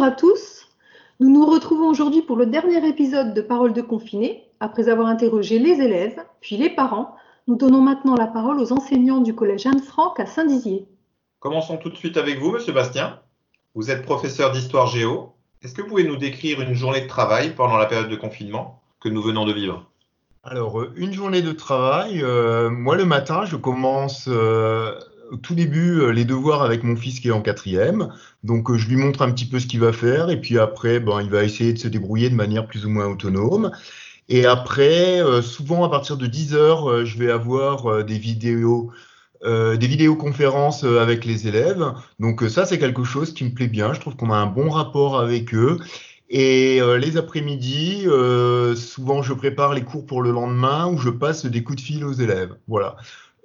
Bonjour à tous. Nous nous retrouvons aujourd'hui pour le dernier épisode de Parole de confiné. Après avoir interrogé les élèves, puis les parents, nous donnons maintenant la parole aux enseignants du collège Anne-Franck à Saint-Dizier. Commençons tout de suite avec vous, Monsieur Bastien. Vous êtes professeur d'histoire géo. Est-ce que vous pouvez nous décrire une journée de travail pendant la période de confinement que nous venons de vivre? Alors, euh, une journée de travail, euh, moi le matin, je commence euh, tout début les devoirs avec mon fils qui est en quatrième. Donc, je lui montre un petit peu ce qu'il va faire et puis après, ben, il va essayer de se débrouiller de manière plus ou moins autonome. Et après, souvent à partir de 10 heures, je vais avoir des vidéos euh, des vidéoconférences euh, avec les élèves. Donc euh, ça, c'est quelque chose qui me plaît bien. Je trouve qu'on a un bon rapport avec eux. Et les après-midi, souvent je prépare les cours pour le lendemain ou je passe des coups de fil aux élèves. Voilà.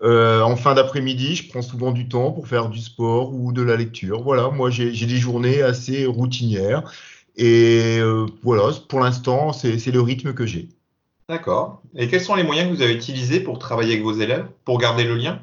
En fin d'après-midi, je prends souvent du temps pour faire du sport ou de la lecture. Voilà, moi j'ai des journées assez routinières. Et voilà, pour l'instant, c'est le rythme que j'ai. D'accord. Et quels sont les moyens que vous avez utilisés pour travailler avec vos élèves, pour garder le lien?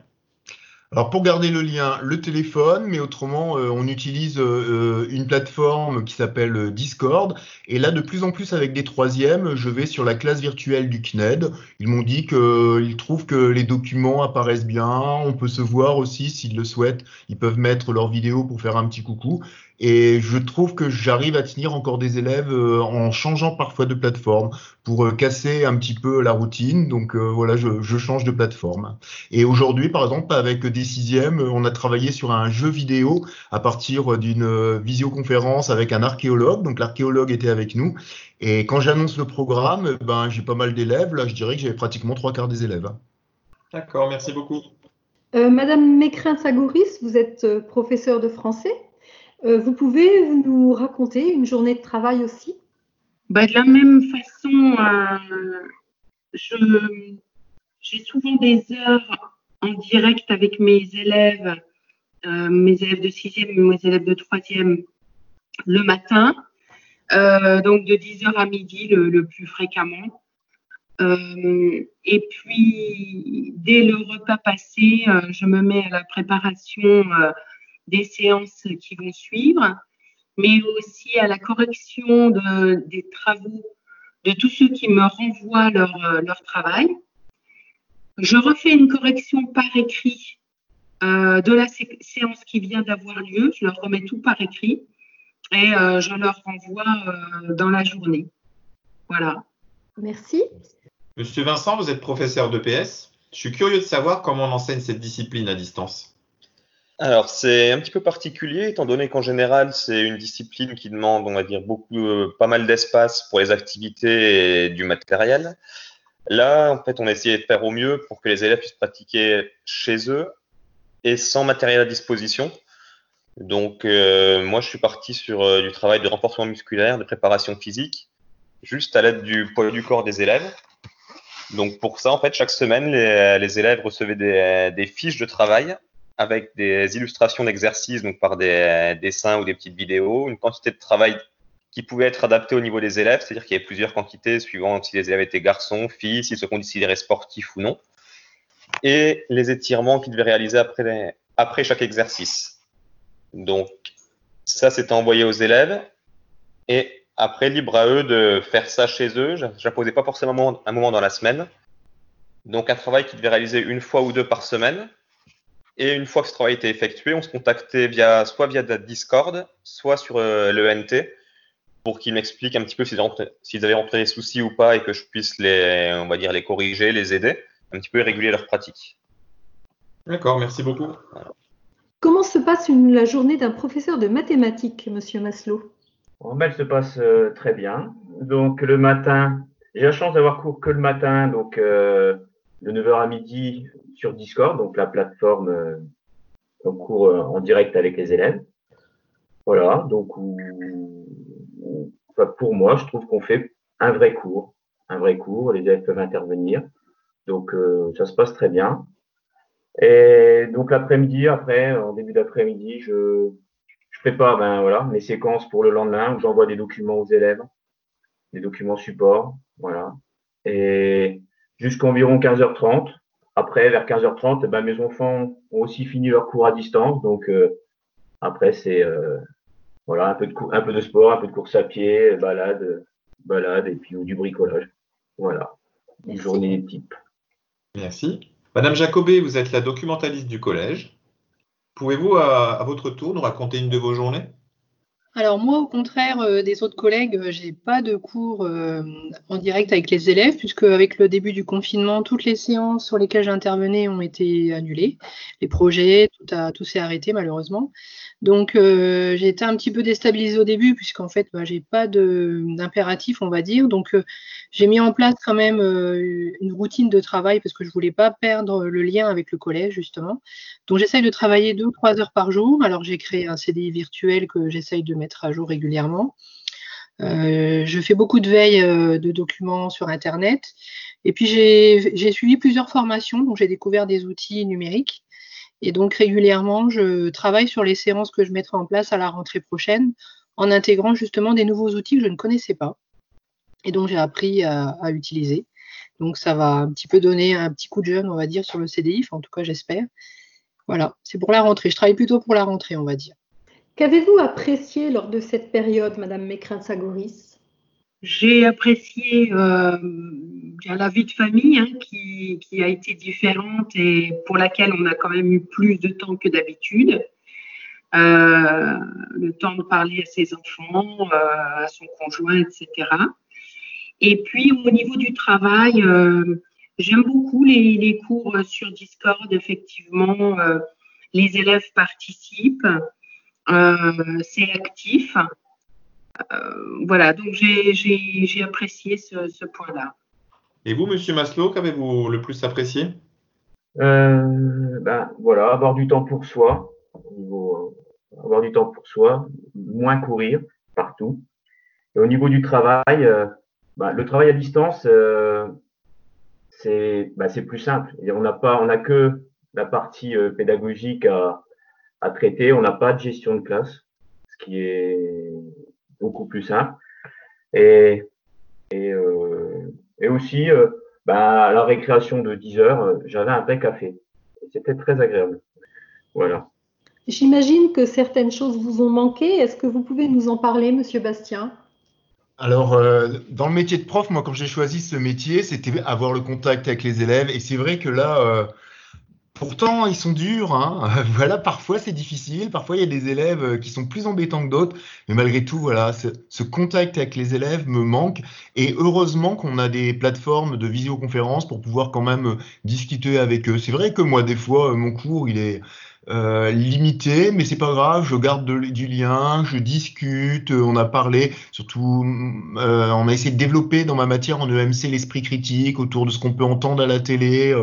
Alors pour garder le lien, le téléphone, mais autrement, euh, on utilise euh, une plateforme qui s'appelle Discord. Et là, de plus en plus avec des troisièmes, je vais sur la classe virtuelle du CNED. Ils m'ont dit qu'ils euh, trouvent que les documents apparaissent bien. On peut se voir aussi s'ils le souhaitent. Ils peuvent mettre leur vidéo pour faire un petit coucou. Et je trouve que j'arrive à tenir encore des élèves en changeant parfois de plateforme pour casser un petit peu la routine. Donc voilà, je, je, change de plateforme. Et aujourd'hui, par exemple, avec des sixième, on a travaillé sur un jeu vidéo à partir d'une visioconférence avec un archéologue. Donc l'archéologue était avec nous. Et quand j'annonce le programme, ben, j'ai pas mal d'élèves. Là, je dirais que j'avais pratiquement trois quarts des élèves. D'accord, merci beaucoup. Euh, Madame Mécrin-Sagouris, vous êtes euh, professeur de français? Euh, vous pouvez nous raconter une journée de travail aussi? Bah, De la même façon, j'ai souvent des heures en direct avec mes élèves, euh, mes élèves de sixième et mes élèves de troisième le matin, euh, donc de 10h à midi le, plus fréquemment. Euh, et puis, dès le repas passé, je me mets à la préparation des séances qui vont suivre, mais aussi à la correction de, des travaux de tous ceux qui me renvoient leur, leur travail. Je refais une correction par écrit euh, de la séance qui vient d'avoir lieu. Je leur remets tout par écrit et euh, je leur renvoie euh, dans la journée. Voilà. Merci. Monsieur Vincent, vous êtes professeur de PS. Je suis curieux de savoir comment on enseigne cette discipline à distance. Alors, c'est un petit peu particulier, étant donné qu'en général, c'est une discipline qui demande, on va dire, beaucoup, pas mal d'espace pour les activités et du matériel. Là, en fait, on a essayé de faire au mieux pour que les élèves puissent pratiquer chez eux et sans matériel à disposition. Donc, euh, moi, je suis parti sur euh, du travail de renforcement musculaire, de préparation physique, juste à l'aide du poids du corps des élèves. Donc, pour ça, en fait, chaque semaine, les, élèves recevaient des, fiches de travail avec des illustrations d'exercices, donc par des dessins ou des petites vidéos, une quantité de travail qui pouvait être adapté au niveau des élèves, c'est-à-dire qu'il y avait plusieurs quantités suivant si les élèves étaient garçons, filles, s'ils se considéraient sportifs ou non, et les étirements qu'ils devaient réaliser après, après chaque exercice. Donc, ça, c'était envoyé aux élèves, et après, libre à eux de faire ça chez eux. Je n'imposais pas forcément un moment dans la semaine. Donc, un travail qu'ils devaient réaliser une fois ou deux par semaine. Et une fois que ce travail était effectué, on se contactait via, soit via Discord, soit sur euh, le NT pour qu'ils m'expliquent un petit peu s'ils avaient rencontré des soucis ou pas et que je puisse les, on va dire, les corriger, les aider, un petit peu et réguler leur pratique. D'accord, merci beaucoup. Comment se passe une, la journée d'un professeur de mathématiques, Monsieur Maslow? Ben, Elle se passe euh, très bien. Donc le matin, j'ai la chance d'avoir cours que le matin, donc euh, de 9h à midi sur Discord, donc la plateforme euh, cours euh, en direct avec les élèves. Voilà, donc pour moi, je trouve qu'on fait un vrai cours, un vrai cours, les élèves peuvent intervenir, donc euh, ça se passe très bien. Et donc l'après-midi, après, en début d'après-midi, je, je prépare ben, voilà, mes séquences pour le lendemain où j'envoie des documents aux élèves, des documents support, voilà. Et jusqu'à environ 15h30. Après, vers 15h30, ben, mes enfants ont aussi fini leur cours à distance, donc euh, après c'est euh, voilà, un peu de, un peu de sport, un peu de course à pied, balade, balade et puis du bricolage. Voilà, une journée type. Merci. Madame Jacobé, vous êtes la documentaliste du collège. Pouvez-vous, à, votre tour, nous raconter une de vos journées? Alors moi, au contraire euh, des autres collègues, euh, j'ai pas de cours euh, en direct avec les élèves, puisque avec le début du confinement, toutes les séances sur lesquelles j'intervenais ont été annulées. Les projets, tout, a, tout s'est arrêté malheureusement. Donc j'ai été un petit peu déstabilisée au début puisqu'en fait bah, j'ai pas d'impératif on va dire. Donc j'ai mis en place quand même euh, une routine de travail parce que je voulais pas perdre le lien avec le collège justement. Donc j'essaye de travailler deux trois heures par jour. Alors j'ai créé un CDI virtuel que j'essaye de mettre à jour régulièrement. je fais beaucoup de veille de documents sur Internet. Et puis j'ai suivi plusieurs formations, donc j'ai découvert des outils numériques. Et donc régulièrement, je travaille sur les séances que je mettrai en place à la rentrée prochaine en intégrant justement des nouveaux outils que je ne connaissais pas et dont j'ai appris à, utiliser. Donc ça va un petit peu donner un petit coup de jeune, on va dire, sur le CDI, en tout cas j'espère. Voilà, c'est pour la rentrée. Je travaille plutôt pour la rentrée, on va dire. Qu'avez-vous apprécié lors de cette période, Madame Mécrin-Sagoris j'ai apprécié euh, la vie de famille hein, qui, qui, a été différente et pour laquelle on a quand même eu plus de temps que d'habitude. Euh, le temps de parler à ses enfants, euh, à son conjoint, etc. Et puis au niveau du travail, euh, j'aime beaucoup les, les, cours sur Discord. Effectivement, euh, les élèves participent, euh, c'est actif. Euh, voilà, donc j'ai apprécié ce, point-là. Et vous, Monsieur Maslow, qu'avez-vous le plus apprécié? Euh, ben, voilà, avoir du temps pour soi, euh, avoir du temps pour soi, moins courir partout. Et au niveau du travail, ben, le travail à distance, c'est ben, plus simple. on n'a pas, on a que la partie pédagogique à, traiter. On n'a pas de gestion de classe, ce qui est beaucoup plus simple. Et, euh, aussi, euh, bah, à la récréation de 10 heures, euh, j'avais un vrai café. C'était très agréable. Voilà. J'imagine que certaines choses vous ont manqué. Est-ce que vous pouvez nous en parler, Monsieur Bastien? Alors, dans le métier de prof, moi, quand j'ai choisi ce métier, c'était avoir le contact avec les élèves. Et c'est vrai que là, Pourtant, ils sont durs. Hein. voilà, parfois c'est difficile. Parfois, il y a des élèves euh, qui sont plus embêtants que d'autres. Mais malgré tout, voilà, ce, contact avec les élèves me manque. Et heureusement qu'on a des plateformes de visioconférence pour pouvoir quand même euh, discuter avec eux. C'est vrai que moi, des fois, euh, mon cours, il est euh, limité, mais c'est pas grave, je garde du lien, je discute, euh, on a parlé, surtout, euh, on a essayé de développer dans ma matière en EMC l'esprit critique autour de ce qu'on peut entendre à la télé,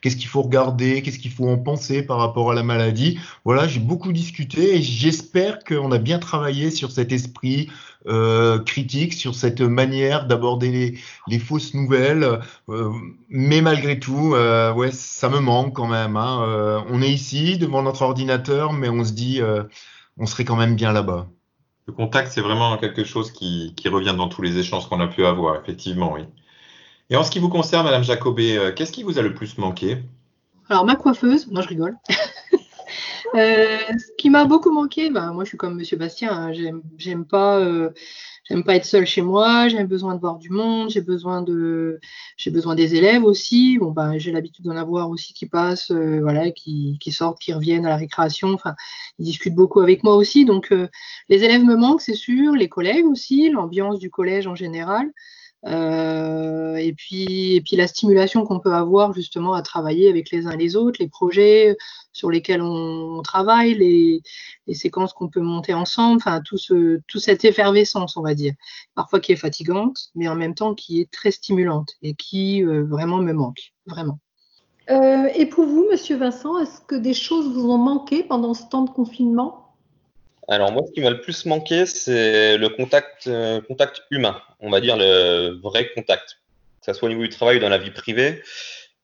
qu'est-ce qu'il faut regarder, qu'est-ce qu'il faut en penser par rapport à la maladie. Voilà, j'ai beaucoup discuté et j'espère qu'on a bien travaillé sur cet esprit euh, critique sur cette manière d'aborder les, fausses nouvelles. Euh, mais malgré tout, euh, ouais, ça me manque quand même. Hein. on est ici devant notre ordinateur, mais on se dit, on serait quand même bien là-bas. Le contact, c'est vraiment quelque chose qui, revient dans tous les échanges qu'on a pu avoir, effectivement, oui. Et en ce qui vous concerne, Madame Jacobé, qu'est-ce qui vous a le plus manqué? Alors, ma coiffeuse, non, je rigole. Euh, ce qui m'a beaucoup manqué, ben, moi je suis comme Monsieur Bastien, hein, j'aime pas, euh, pas être seule chez moi, j'ai besoin de voir du monde, j'ai besoin de, j'ai besoin des élèves aussi. Bon ben j'ai l'habitude d'en avoir aussi qui passent, euh, voilà, qui, qui, sortent, qui reviennent à la récréation. Enfin, ils discutent beaucoup avec moi aussi, donc les élèves me manquent, c'est sûr, les collègues aussi, l'ambiance du collège en général. Euh, et, puis, et puis la stimulation qu'on peut avoir justement à travailler avec les uns et les autres, les projets sur lesquels on, travaille, les, séquences qu'on peut monter ensemble, enfin tout, ce, tout cette effervescence, on va dire, parfois qui est fatigante, mais en même temps qui est très stimulante et qui euh, vraiment me manque, vraiment. Euh, et pour vous, Monsieur Vincent, est-ce que des choses vous ont manqué pendant ce temps de confinement? Alors moi, ce qui m'a le plus manqué, c'est le contact, euh, humain, on va dire le vrai contact, que ce soit au niveau du travail ou dans la vie privée.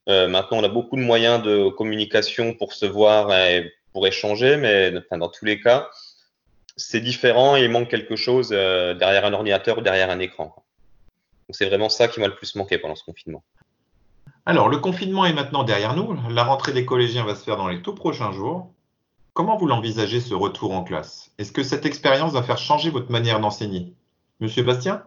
Euh, maintenant, on a beaucoup de moyens de communication pour se voir et pour échanger, mais dans tous les cas, c'est différent il manque quelque chose euh, derrière un ordinateur ou derrière un écran. C'est vraiment ça qui m'a le plus manqué pendant ce confinement. Alors, le confinement est maintenant derrière nous. La rentrée des collégiens va se faire dans les tout prochains jours. Comment vous l'envisagez ce retour en classe? Est-ce que cette expérience va faire changer votre manière d'enseigner? Monsieur Bastien?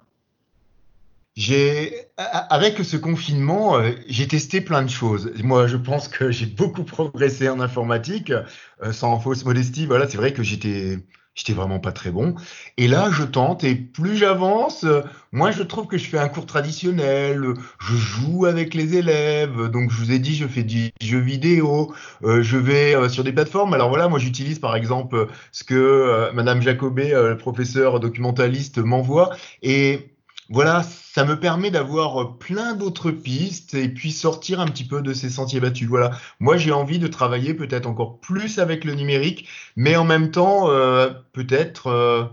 Avec ce confinement, euh, j'ai testé plein de choses. Moi, je pense que j'ai beaucoup progressé en informatique, euh, sans fausse modestie. Voilà, c'est vrai que j'étais, j'étais vraiment pas très bon. Et là, je tente, et plus j'avance, euh, moins je trouve que je fais un cours traditionnel. Je joue avec les élèves. Donc, je vous ai dit, je fais du jeu vidéo. je vais sur des plateformes. Alors voilà, moi, j'utilise par exemple ce que Madame Jacobet, professeur documentaliste, m'envoie. Et voilà, ça me permet d'avoir euh, plein d'autres pistes et puis sortir un petit peu de ces sentiers battus. Voilà, moi j'ai envie de travailler peut-être encore plus avec le numérique, mais en même temps euh, peut-être euh,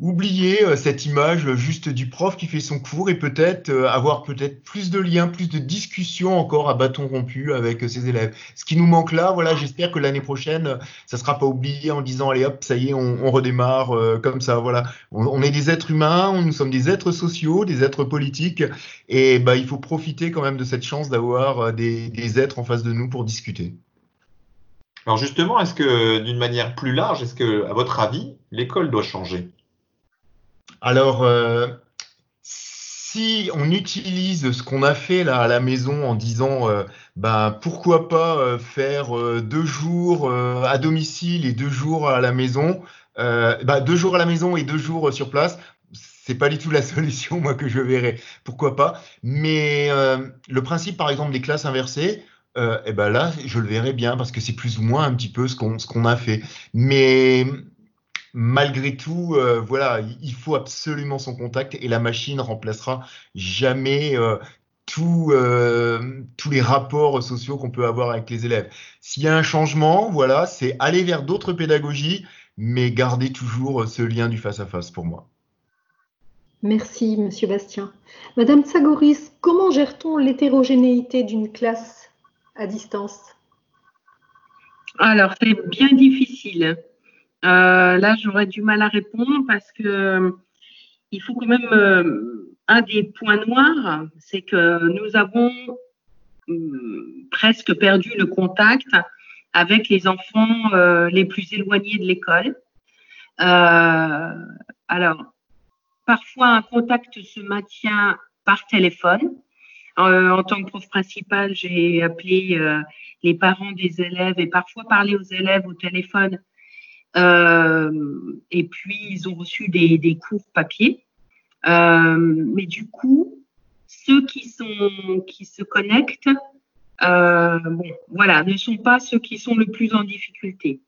oublier euh, cette image juste du prof qui fait son cours et peut-être euh, avoir peut-être plus de liens, plus de discussions encore à bâton rompu avec euh, ses élèves. Ce qui nous manque là, voilà, j'espère que l'année prochaine, ça sera pas oublié en disant allez hop, ça y est, on, redémarre comme ça. Voilà, on, est des êtres humains, nous sommes des êtres sociaux, des êtres politiques, et bah il faut profiter quand même de cette chance d'avoir des, des êtres en face de nous pour discuter. Alors justement, est-ce que d'une manière plus large, est-ce que, à votre avis, l'école doit changer? Alors, euh, si on utilise ce qu'on a fait là à la maison en disant, euh, bah, pourquoi pas euh, faire deux jours à domicile et deux jours à la maison, bah, deux jours à la maison et deux jours sur place, c'est pas du tout la solution, moi, que je verrais. Pourquoi pas? Mais le principe, par exemple, des classes inversées, euh, et ben là, je le verrais bien parce que c'est plus ou moins un petit peu ce qu'on ce qu'on a fait. Mais malgré tout, euh, voilà, il faut absolument son contact et la machine remplacera jamais euh, euh, tous les rapports sociaux qu'on peut avoir avec les élèves. S'il y a un changement, voilà, c'est aller vers d'autres pédagogies, mais garder toujours ce lien du face-à-face pour moi. Merci, Monsieur Bastien. Madame Tsagoris, comment gère-t-on l'hétérogénéité d'une classe à distance? Alors, c'est bien difficile. Euh, là, j'aurais du mal à répondre parce que euh, il faut quand même euh, un des points noirs, c'est que nous avons presque perdu le contact avec les enfants les plus éloignés de l'école. alors, parfois un contact se maintient par téléphone. en tant que prof principal, j'ai appelé les parents des élèves et parfois parlé aux élèves au téléphone et puis, ils ont reçu des, des cours papier. Euh, mais du coup, ceux qui, sont, qui se connectent, euh, bon, voilà, ne sont pas ceux qui sont le plus en difficulté.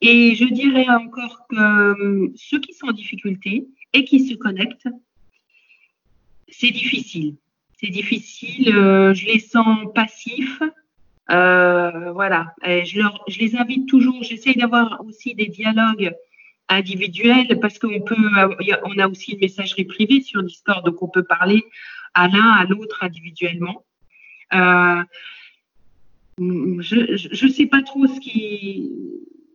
Et je dirais encore que ceux qui sont en difficulté et qui se connectent, c'est difficile. C'est difficile, je les sens passifs, euh, voilà, je, les invite toujours, j'essaye d'avoir aussi des dialogues individuels parce qu'on peut, on a aussi une messagerie privée sur Discord, donc on peut parler à l'un, à l'autre individuellement. Euh, je ne sais pas trop ce qu'ils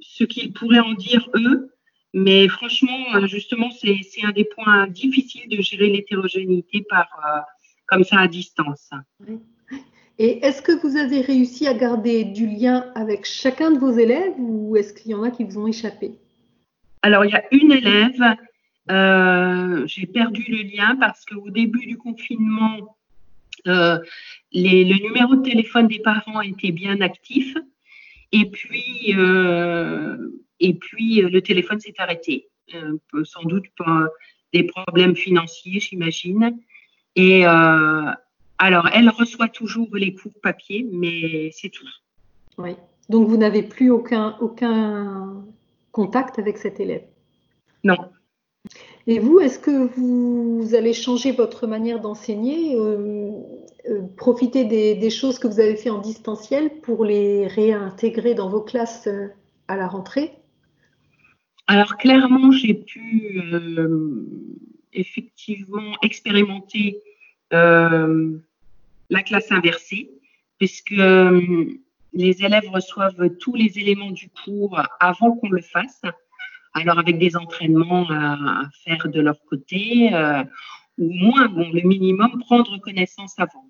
ce qu'ils pourraient en dire eux, mais franchement, justement, c'est un des points difficiles de gérer l'hétérogénéité par euh, comme ça à distance. Et est-ce que vous avez réussi à garder du lien avec chacun de vos élèves ou est-ce qu'il y en a qui vous ont échappé? Alors, il y a une élève, euh, j'ai perdu le lien parce qu'au début du confinement, euh, le numéro de téléphone des parents était bien actif et puis, euh, et puis le téléphone s'est arrêté. sans doute pour des problèmes financiers, j'imagine. Et alors, elle reçoit toujours les cours papier, mais c'est tout. Oui. Donc, vous n'avez plus aucun, aucun contact avec cet élève? Non. Et vous, est-ce que vous allez changer votre manière d'enseigner, euh, euh, profiter des, choses que vous avez fait en distanciel pour les réintégrer dans vos classes euh, à la rentrée? Alors clairement, j'ai pu effectivement expérimenter la classe inversée, puisque euh, les élèves reçoivent tous les éléments du cours avant qu'on le fasse. Alors avec des entraînements à, faire de leur côté, euh, ou moins, bon, le minimum, prendre connaissance avant.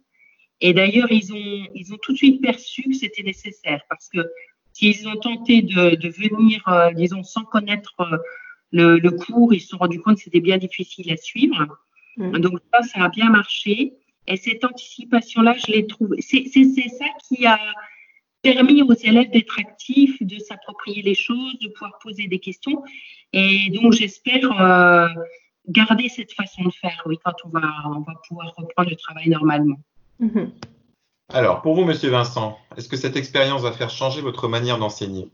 Et d'ailleurs, ils ont, ils ont tout de suite perçu que c'était nécessaire parce que s'ils ont tenté de, venir, euh, disons, sans connaître euh, le, le, cours, ils se sont rendus compte que c'était bien difficile à suivre. Mmh. Donc ça, ça a bien marché. Et cette anticipation-là, je l'ai trouvée. C'est ça qui a permis aux élèves d'être actifs, de s'approprier les choses, de pouvoir poser des questions. Et donc, j'espère euh, garder cette façon de faire, oui, quand on va, on va pouvoir reprendre le travail normalement. Mmh. Alors, pour vous, Monsieur Vincent, est-ce que cette expérience va faire changer votre manière d'enseigner?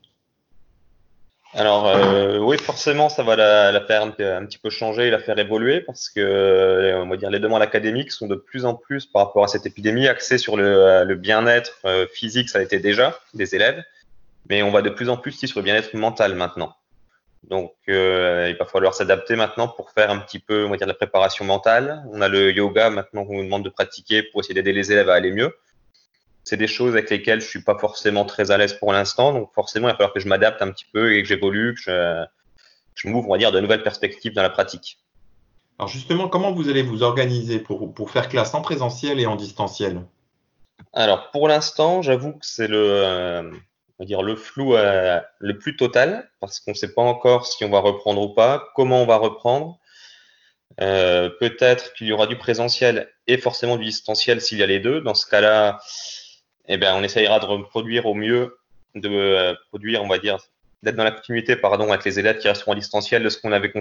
Alors euh, oui, forcément, ça va la, la, faire un, petit peu changer la faire évoluer parce que euh, on va dire les demandes académiques sont de plus en plus par rapport à cette épidémie axées sur le, le bien-être euh, physique, ça a été déjà des élèves, mais on va de plus en plus sur le bien-être mental maintenant. Donc euh, il va falloir s'adapter maintenant pour faire un petit peu, on va dire, la préparation mentale. On a le yoga maintenant qu'on nous demande de pratiquer pour essayer d'aider les élèves à aller mieux c'est des choses avec lesquelles je suis pas forcément très à l'aise pour l'instant. Donc forcément, il va falloir que je m'adapte un petit peu et que j'évolue, que je, je m'ouvre, on va dire, de nouvelles perspectives dans la pratique. Alors justement, comment vous allez vous organiser pour, pour faire classe en présentiel et en distanciel? Alors pour l'instant, j'avoue que c'est le, euh, on va dire le flou euh, le plus total parce qu'on ne sait pas encore si on va reprendre ou pas, comment on va reprendre. Euh, Peut-être qu'il y aura du présentiel et forcément du distanciel s'il y a les deux. Dans ce cas-là, eh bien, on essayera de reproduire au mieux, de euh, produire, on va dire, d'être dans la continuité, pardon, avec les élèves qui resteront en de ce qu'on avait,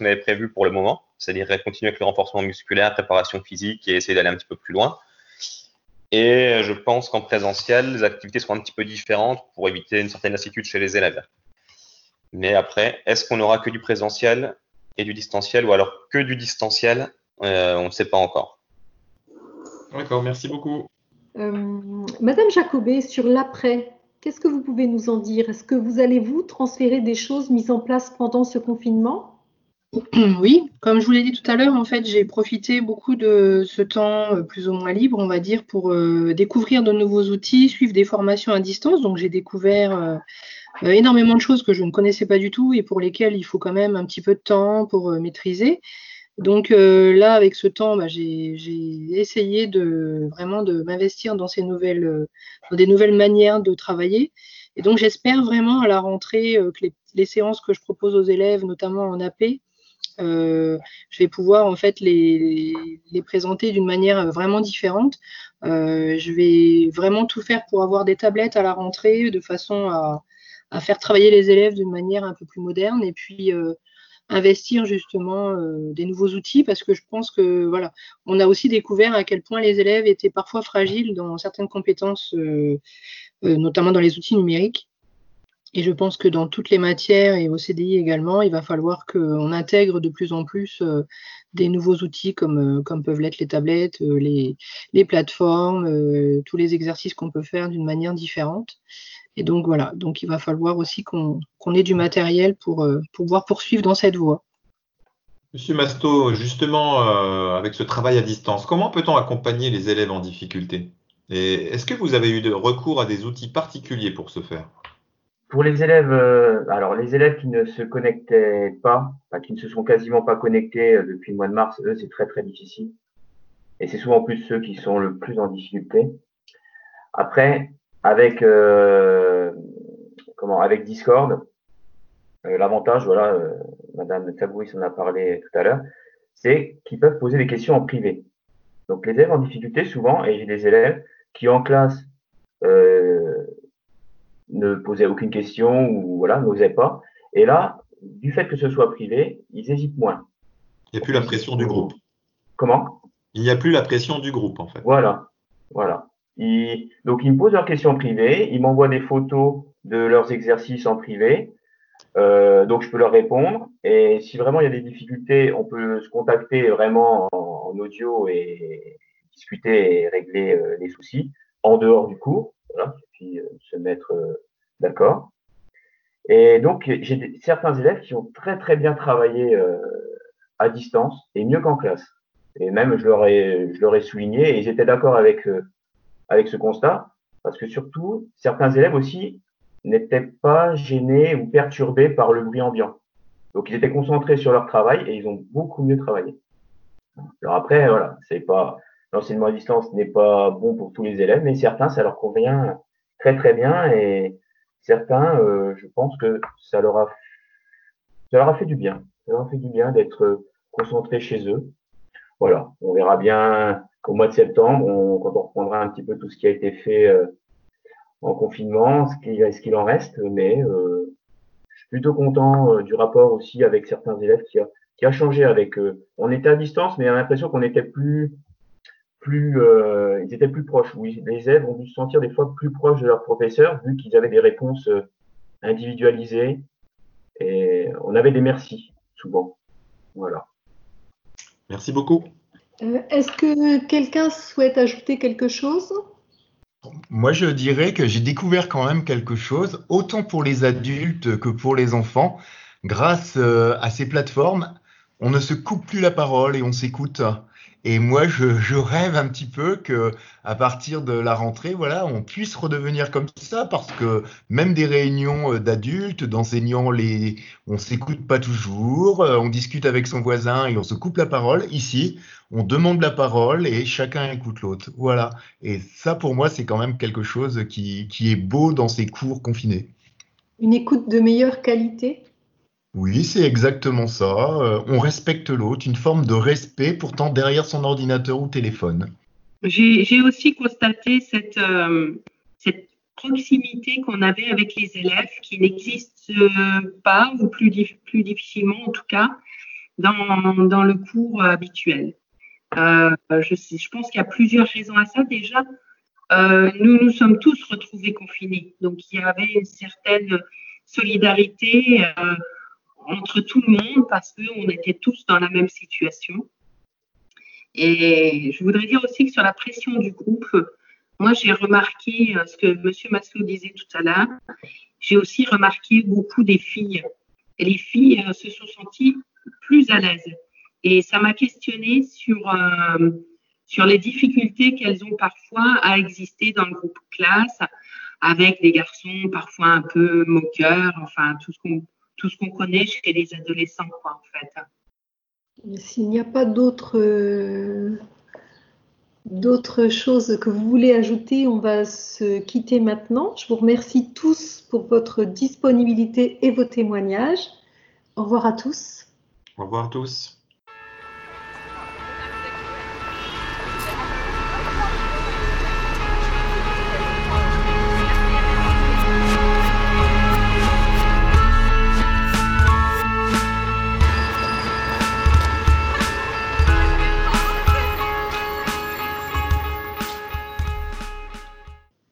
avait prévu pour le moment, c'est-à-dire continuer avec le renforcement musculaire, préparation physique et essayer d'aller un petit peu plus loin. Et je pense qu'en présentiel, les activités seront un petit peu différentes pour éviter une certaine lassitude chez les élèves. Mais après, est-ce qu'on aura que du présentiel et du distanciel ou alors que du distanciel? Euh, On ne sait pas encore. D'accord, merci beaucoup. Euh, Madame Jacobet, sur l'après, qu'est-ce que vous pouvez nous en dire? Est-ce que vous allez vous transférer des choses mises en place pendant ce confinement? Oui, comme je vous l'ai dit tout à l'heure, en fait, j'ai profité beaucoup de ce temps euh, plus ou moins libre, on va dire, pour euh, découvrir de nouveaux outils, suivre des formations à distance. Donc, j'ai découvert énormément de choses que je ne connaissais pas du tout et pour lesquelles il faut quand même un petit peu de temps pour maîtriser. Donc euh, là, avec ce temps, bah, j'ai essayé de vraiment de m'investir dans ces nouvelles, euh, dans des nouvelles manières de travailler. Et donc j'espère vraiment à la rentrée euh, que les, séances que je propose aux élèves, notamment en AP, je vais pouvoir en fait les, présenter d'une manière vraiment différente. Je vais vraiment tout faire pour avoir des tablettes à la rentrée de façon à, à faire travailler les élèves d'une manière un peu plus moderne. Et puis investir justement euh, des nouveaux outils parce que je pense que voilà, on a aussi découvert à quel point les élèves étaient parfois fragiles dans certaines compétences, euh, euh, notamment dans les outils numériques. Et je pense que dans toutes les matières et au CDI également, il va falloir qu'on intègre de plus en plus euh, des nouveaux outils comme, comme peuvent l'être les tablettes, les, les plateformes, tous les exercices qu'on peut faire d'une manière différente. Et donc voilà, donc il va falloir aussi qu'on qu ait du matériel pour, euh, pouvoir poursuivre dans cette voie. Monsieur Masto, justement, euh, avec ce travail à distance, comment peut-on accompagner les élèves en difficulté? Et est-ce que vous avez eu de recours à des outils particuliers pour ce faire? Pour les élèves, euh, alors les élèves qui ne se connectaient pas, enfin, qui ne se sont quasiment pas connectés euh, depuis le mois de mars, eux, c'est très très difficile. Et c'est souvent plus ceux qui sont le plus en difficulté. Après, avec euh, comment avec Discord. Euh, L'avantage, voilà, euh, Madame Tabouis en a parlé tout à l'heure, c'est qu'ils peuvent poser des questions en privé. Donc les élèves en difficulté souvent, et j'ai des élèves qui en classe euh, ne posaient aucune question ou voilà n'osaient pas, et là, du fait que ce soit privé, ils hésitent moins. Il n'y a plus la pression du groupe. Comment? Il n'y a plus la pression du groupe en fait. Voilà, voilà. Ils, donc, ils me posent leurs questions privées, ils m'envoient des photos de leurs exercices en privé. Euh, donc, je peux leur répondre. Et si vraiment il y a des difficultés, on peut se contacter vraiment en, audio et discuter et régler euh, les soucis en dehors du cours. Voilà, et puis euh, se mettre euh, d'accord. Et donc, j'ai certains élèves qui ont très très bien travaillé euh, à distance et mieux qu'en classe. Et même, je leur ai, je leur ai souligné et ils étaient d'accord avec avec ce constat, parce que surtout, certains élèves aussi n'étaient pas gênés ou perturbés par le bruit ambiant. Donc, ils étaient concentrés sur leur travail et ils ont beaucoup mieux travaillé. Alors après, voilà, c'est pas l'enseignement à distance n'est pas bon pour tous les élèves, mais certains, ça leur convient très très bien et, certains, euh, je pense que ça leur a, ça leur a fait du bien. Ça leur a fait du bien d'être concentrés chez eux. Voilà, on verra bien au mois de septembre, quand on reprendra un petit peu tout ce qui a été fait euh, en confinement, ce qu'il en reste, mais euh, je suis plutôt content euh, du rapport aussi avec certains élèves qui a, changé avec eux. On était à distance, mais on a l'impression qu'on était plus plus, ils étaient plus proches. Oui, les élèves ont dû se sentir des fois plus proches de leurs professeurs, vu qu'ils avaient des réponses individualisées. Et on avait des merci, souvent. Voilà. Merci beaucoup. Euh, est-ce que quelqu'un souhaite ajouter quelque chose? Moi, je dirais que j'ai découvert quand même quelque chose, autant pour les adultes que pour les enfants. Grâce à ces plateformes, on ne se coupe plus la parole et on s'écoute. Et moi, je, rêve un petit peu que, à partir de la rentrée, voilà, on puisse redevenir comme ça, parce que même des réunions euh, d'adultes, d'enseignants, les, on s'écoute pas toujours, euh, on discute avec son voisin et on se coupe la parole. Ici, on demande la parole et chacun écoute l'autre. Voilà. Et ça, pour moi, c'est quand même quelque chose qui, qui est beau dans ces cours confinés. Une écoute de meilleure qualité? Oui, c'est exactement ça. Euh, on respecte l'autre, une forme de respect pourtant derrière son ordinateur ou téléphone. J'ai aussi constaté cette, euh, cette proximité qu'on avait avec les élèves qui n'existe pas, ou plus, plus difficilement en tout cas, dans, dans le cours habituel. Euh, je, pense qu'il y a plusieurs raisons à ça. Déjà, nous nous sommes tous retrouvés confinés. Donc, il y avait une certaine solidarité entre tout le monde parce qu'on était tous dans la même situation. Et je voudrais dire aussi que sur la pression du groupe, moi j'ai remarqué euh, ce que M. Maslow disait tout à l'heure, j'ai aussi remarqué beaucoup des filles. Et les filles euh, se sont senties plus à l'aise. Et ça m'a questionné sur, euh, sur les difficultés qu'elles ont parfois à exister dans le groupe classe, avec des garçons parfois un peu moqueurs, enfin tout ce qu'on tout ce qu'on connaît chez les adolescents, quoi, en fait. S'il n'y a pas d'autres d'autres choses que vous voulez ajouter, on va se quitter maintenant. Je vous remercie tous pour votre disponibilité et vos témoignages. Au revoir à tous. Au revoir à tous.